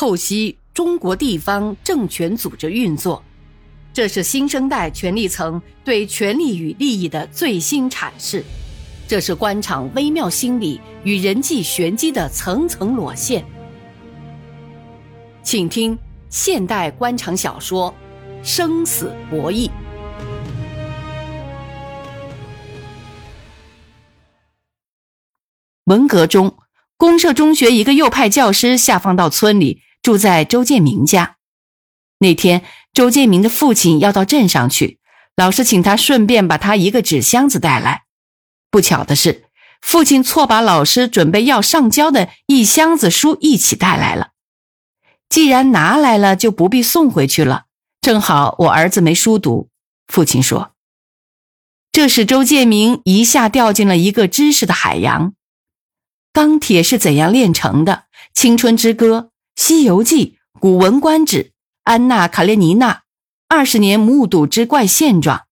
透析中国地方政权组织运作，这是新生代权力层对权力与利益的最新阐释，这是官场微妙心理与人际玄机的层层裸现。请听现代官场小说《生死博弈》。文革中。公社中学一个右派教师下放到村里，住在周建明家。那天，周建明的父亲要到镇上去，老师请他顺便把他一个纸箱子带来。不巧的是，父亲错把老师准备要上交的一箱子书一起带来了。既然拿来了，就不必送回去了。正好我儿子没书读，父亲说。这使周建明一下掉进了一个知识的海洋。钢铁是怎样炼成的？《青春之歌》《西游记》《古文观止》《安娜·卡列尼娜》二十年目睹之怪现状，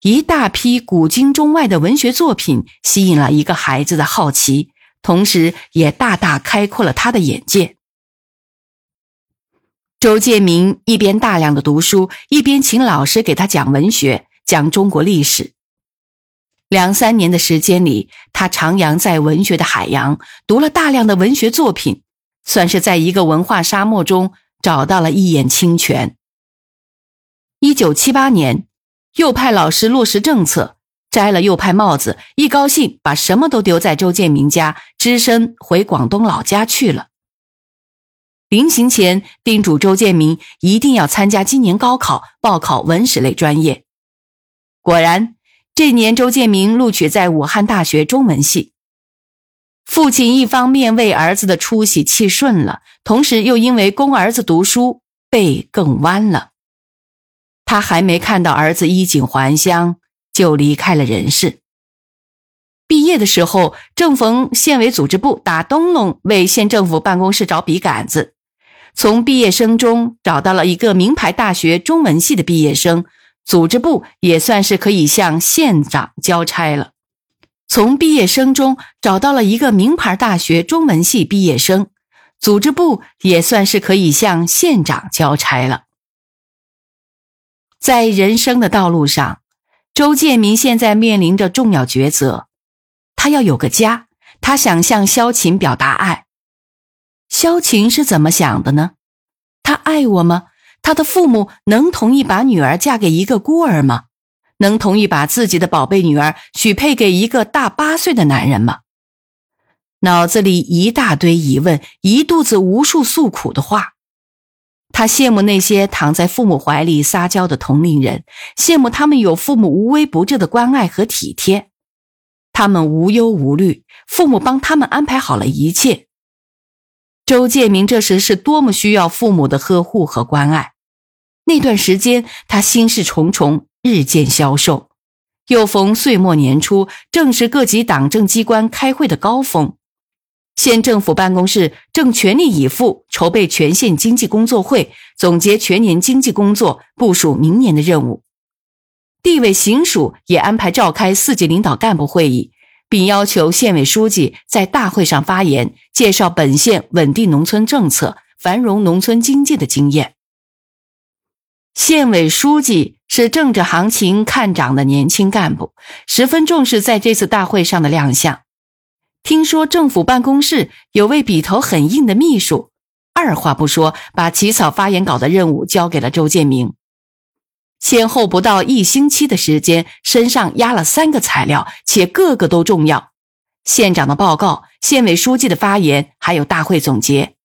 一大批古今中外的文学作品吸引了一个孩子的好奇，同时也大大开阔了他的眼界。周建明一边大量的读书，一边请老师给他讲文学，讲中国历史。两三年的时间里，他徜徉在文学的海洋，读了大量的文学作品，算是在一个文化沙漠中找到了一眼清泉。一九七八年，右派老师落实政策，摘了右派帽子，一高兴把什么都丢在周建明家，只身回广东老家去了。临行前，叮嘱周建明一定要参加今年高考，报考文史类专业。果然。这年，周建明录取在武汉大学中文系。父亲一方面为儿子的出息气顺了，同时又因为供儿子读书背更弯了。他还没看到儿子衣锦还乡，就离开了人世。毕业的时候，正逢县委组织部打灯笼，为县政府办公室找笔杆子，从毕业生中找到了一个名牌大学中文系的毕业生。组织部也算是可以向县长交差了。从毕业生中找到了一个名牌大学中文系毕业生，组织部也算是可以向县长交差了。在人生的道路上，周建民现在面临着重要抉择：他要有个家，他想向萧琴表达爱。萧琴是怎么想的呢？他爱我吗？他的父母能同意把女儿嫁给一个孤儿吗？能同意把自己的宝贝女儿许配给一个大八岁的男人吗？脑子里一大堆疑问，一肚子无数诉苦的话。他羡慕那些躺在父母怀里撒娇的同龄人，羡慕他们有父母无微不至的关爱和体贴，他们无忧无虑，父母帮他们安排好了一切。周建明这时是多么需要父母的呵护和关爱。那段时间，他心事重重，日渐消瘦。又逢岁末年初，正是各级党政机关开会的高峰，县政府办公室正全力以赴筹备全县经济工作会，总结全年经济工作，部署明年的任务。地委行署也安排召开四级领导干部会议。并要求县委书记在大会上发言，介绍本县稳定农村政策、繁荣农村经济的经验。县委书记是政治行情看涨的年轻干部，十分重视在这次大会上的亮相。听说政府办公室有位笔头很硬的秘书，二话不说，把起草发言稿的任务交给了周建明。先后不到一星期的时间，身上压了三个材料，且个个都重要：县长的报告、县委书记的发言，还有大会总结。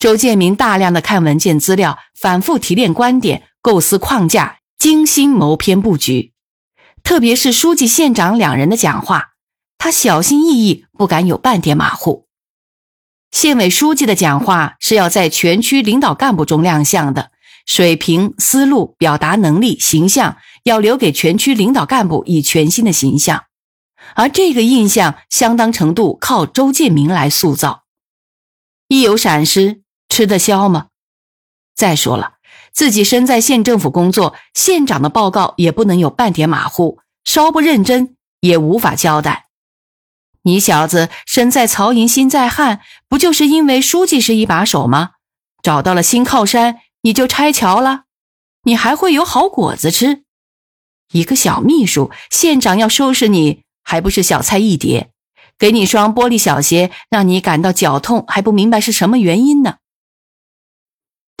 周建明大量的看文件资料，反复提炼观点，构思框架，精心谋篇布局。特别是书记、县长两人的讲话，他小心翼翼，不敢有半点马虎。县委书记的讲话是要在全区领导干部中亮相的。水平、思路、表达能力、形象，要留给全区领导干部以全新的形象，而这个印象相当程度靠周建明来塑造。一有闪失，吃得消吗？再说了，自己身在县政府工作，县长的报告也不能有半点马虎，稍不认真也无法交代。你小子身在曹营心在汉，不就是因为书记是一把手吗？找到了新靠山，你就拆桥了？你还会有好果子吃？一个小秘书，县长要收拾你，还不是小菜一碟？给你双玻璃小鞋，让你感到脚痛，还不明白是什么原因呢？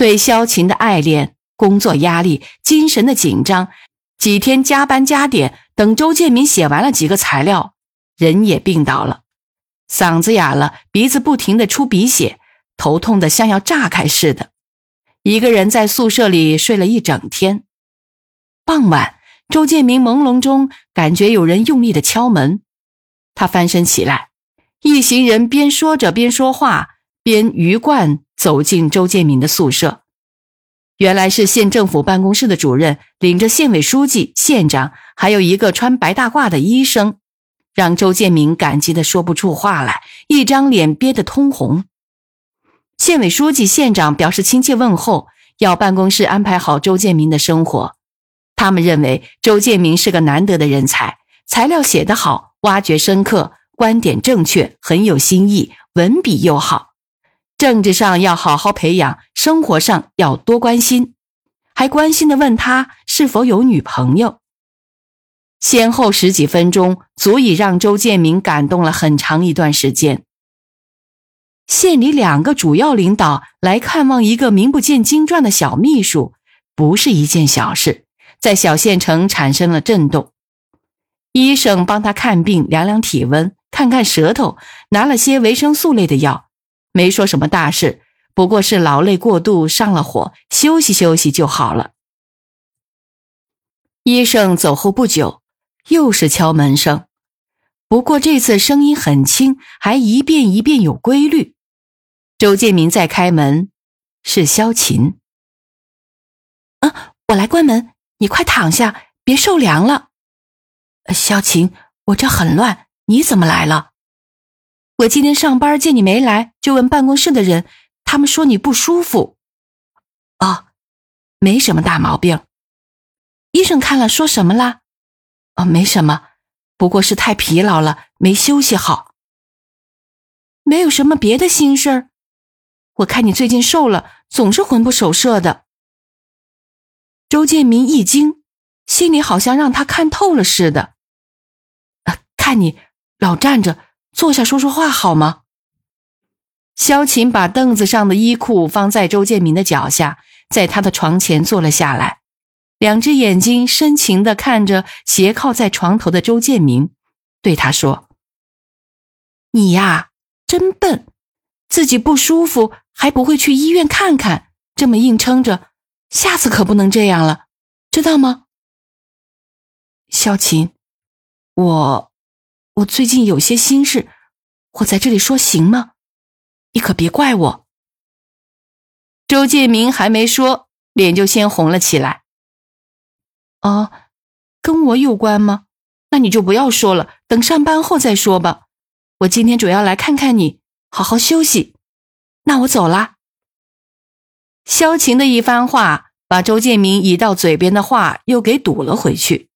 对萧琴的爱恋、工作压力、精神的紧张，几天加班加点，等周建民写完了几个材料。人也病倒了，嗓子哑了，鼻子不停的出鼻血，头痛的像要炸开似的。一个人在宿舍里睡了一整天。傍晚，周建明朦胧中感觉有人用力的敲门，他翻身起来，一行人边说着边说话，边鱼贯走进周建明的宿舍。原来是县政府办公室的主任领着县委书记、县长，还有一个穿白大褂的医生。让周建明感激的说不出话来，一张脸憋得通红。县委书记、县长表示亲切问候，要办公室安排好周建明的生活。他们认为周建明是个难得的人才，材料写得好，挖掘深刻，观点正确，很有新意，文笔又好。政治上要好好培养，生活上要多关心，还关心的问他是否有女朋友。先后十几分钟，足以让周建明感动了很长一段时间。县里两个主要领导来看望一个名不见经传的小秘书，不是一件小事，在小县城产生了震动。医生帮他看病，量量体温，看看舌头，拿了些维生素类的药，没说什么大事，不过是劳累过度上了火，休息休息就好了。医生走后不久。又是敲门声，不过这次声音很轻，还一遍一遍有规律。周建明在开门，是萧琴。啊，我来关门，你快躺下，别受凉了。萧琴，我这很乱，你怎么来了？我今天上班见你没来，就问办公室的人，他们说你不舒服。哦，没什么大毛病。医生看了说什么啦？哦，没什么，不过是太疲劳了，没休息好。没有什么别的心事儿。我看你最近瘦了，总是魂不守舍的。周建民一惊，心里好像让他看透了似的。啊看你老站着，坐下说说话好吗？萧琴把凳子上的衣裤放在周建明的脚下，在他的床前坐了下来。两只眼睛深情的看着斜靠在床头的周建明，对他说：“你呀，真笨，自己不舒服还不会去医院看看，这么硬撑着，下次可不能这样了，知道吗？”萧琴，我，我最近有些心事，我在这里说行吗？你可别怪我。周建明还没说，脸就先红了起来。哦，跟我有关吗？那你就不要说了，等上班后再说吧。我今天主要来看看你，好好休息。那我走啦。萧晴的一番话，把周建明已到嘴边的话又给堵了回去。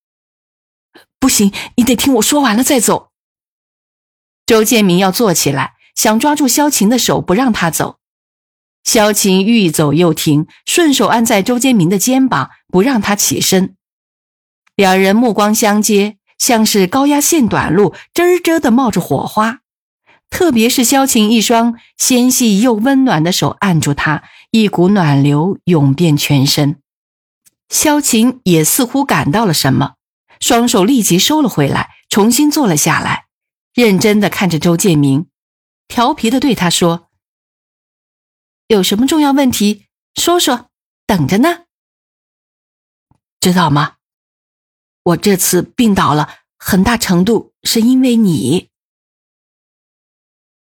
不行，你得听我说完了再走。周建明要坐起来，想抓住萧晴的手不让他走。萧晴欲走又停，顺手按在周建明的肩膀，不让他起身。两人目光相接，像是高压线短路，吱吱的冒着火花。特别是萧晴一双纤细又温暖的手按住他，一股暖流涌遍全身。萧晴也似乎感到了什么，双手立即收了回来，重新坐了下来，认真的看着周建明，调皮的对他说：“有什么重要问题，说说，等着呢，知道吗？”我这次病倒了，很大程度是因为你。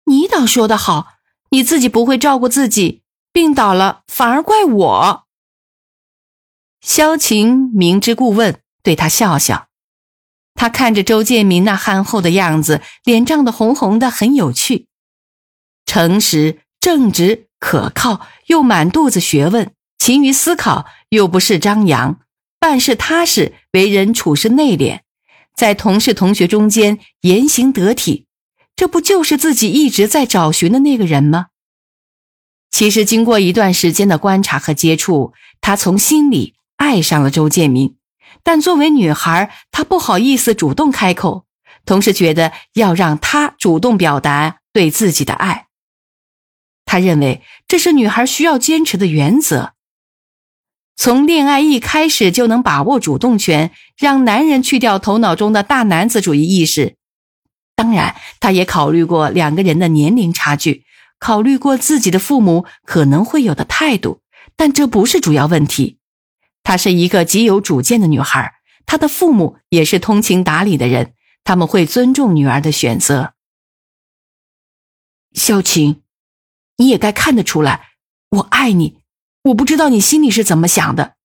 你倒说得好，你自己不会照顾自己，病倒了反而怪我。萧晴明知故问，对他笑笑。他看着周建民那憨厚的样子，脸涨得红红的，很有趣。诚实、正直、可靠，又满肚子学问，勤于思考，又不是张扬。办事踏实，为人处事内敛，在同事同学中间言行得体，这不就是自己一直在找寻的那个人吗？其实，经过一段时间的观察和接触，他从心里爱上了周建明。但作为女孩，她不好意思主动开口，同时觉得要让他主动表达对自己的爱。她认为这是女孩需要坚持的原则。从恋爱一开始就能把握主动权，让男人去掉头脑中的大男子主义意识。当然，她也考虑过两个人的年龄差距，考虑过自己的父母可能会有的态度，但这不是主要问题。她是一个极有主见的女孩，她的父母也是通情达理的人，他们会尊重女儿的选择。萧晴，你也该看得出来，我爱你。我不知道你心里是怎么想的。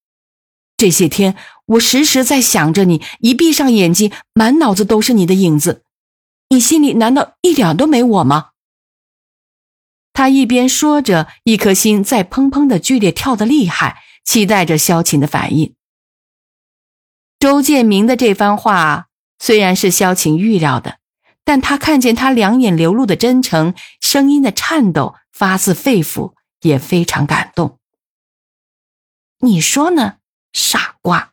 这些天，我时时在想着你，一闭上眼睛，满脑子都是你的影子。你心里难道一点都没我吗？他一边说着，一颗心在砰砰的剧烈跳得厉害。期待着萧晴的反应。周建明的这番话虽然是萧晴预料的，但他看见他两眼流露的真诚，声音的颤抖，发自肺腑，也非常感动。你说呢，傻瓜？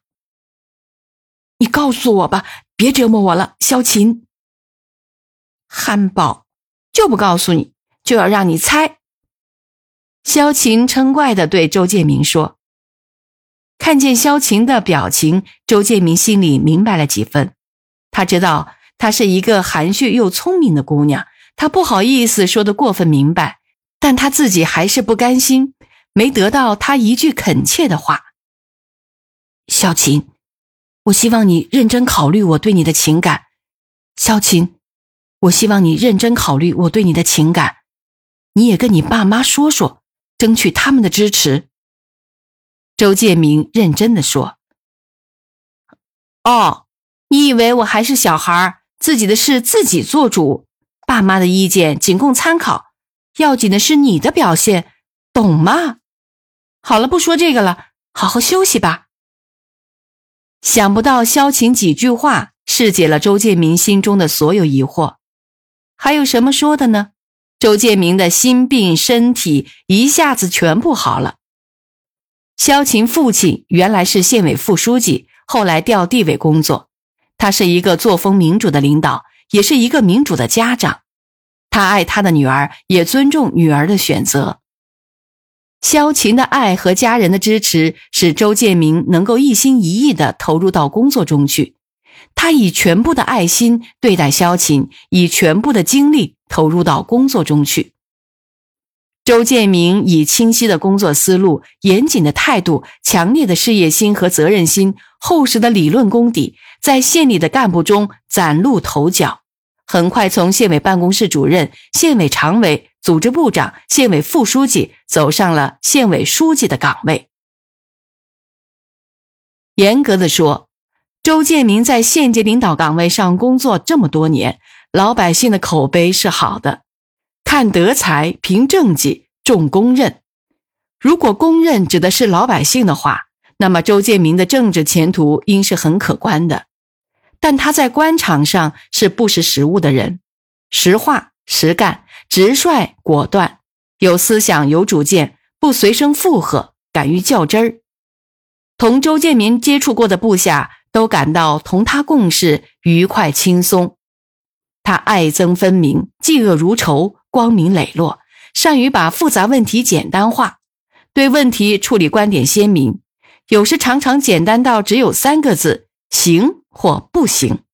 你告诉我吧，别折磨我了，萧晴。憨宝，就不告诉你，就要让你猜。萧晴嗔怪的对周建明说。看见萧晴的表情，周建明心里明白了几分。他知道她是一个含蓄又聪明的姑娘，他不好意思说的过分明白，但他自己还是不甘心，没得到他一句恳切的话。萧晴，我希望你认真考虑我对你的情感。萧晴，我希望你认真考虑我对你的情感，你也跟你爸妈说说，争取他们的支持。周建明认真的说：“哦，你以为我还是小孩，自己的事自己做主，爸妈的意见仅供参考，要紧的是你的表现，懂吗？好了，不说这个了，好好休息吧。”想不到萧晴几句话，释解了周建明心中的所有疑惑。还有什么说的呢？周建明的心病身体一下子全部好了。萧琴父亲原来是县委副书记，后来调地委工作。他是一个作风民主的领导，也是一个民主的家长。他爱他的女儿，也尊重女儿的选择。萧琴的爱和家人的支持，使周建明能够一心一意地投入到工作中去。他以全部的爱心对待萧琴，以全部的精力投入到工作中去。周建明以清晰的工作思路、严谨的态度、强烈的事业心和责任心、厚实的理论功底，在县里的干部中崭露头角。很快，从县委办公室主任、县委常委、组织部长、县委副书记，走上了县委书记的岗位。严格的说，周建明在县级领导岗位上工作这么多年，老百姓的口碑是好的。看德才，凭政绩，重公认。如果公认指的是老百姓的话，那么周建明的政治前途应是很可观的。但他在官场上是不识时务的人，实话实干，直率果断，有思想有主见，不随声附和，敢于较真儿。同周建民接触过的部下都感到同他共事愉快轻松。他爱憎分明，嫉恶如仇。光明磊落，善于把复杂问题简单化，对问题处理观点鲜明，有时常常简单到只有三个字：行或不行。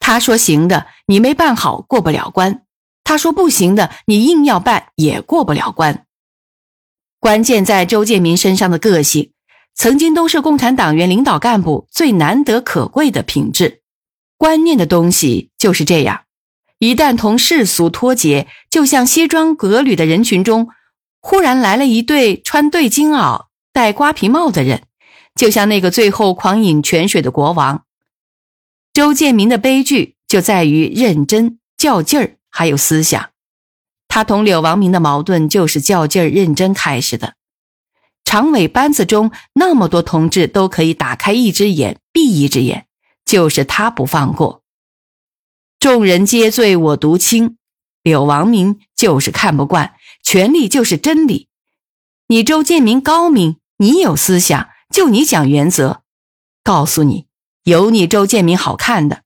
他说行的，你没办好过不了关；他说不行的，你硬要办也过不了关。关键在周建民身上的个性，曾经都是共产党员领导干部最难得可贵的品质。观念的东西就是这样。一旦同世俗脱节，就像西装革履的人群中，忽然来了一对穿对襟袄、戴瓜皮帽的人，就像那个最后狂饮泉水的国王。周建民的悲剧就在于认真、较劲儿，还有思想。他同柳王明的矛盾就是较劲儿、认真开始的。常委班子中那么多同志都可以打开一只眼闭一只眼，就是他不放过。众人皆醉我独清。柳王明就是看不惯，权力就是真理。你周建明高明，你有思想，就你讲原则。告诉你，有你周建明好看的。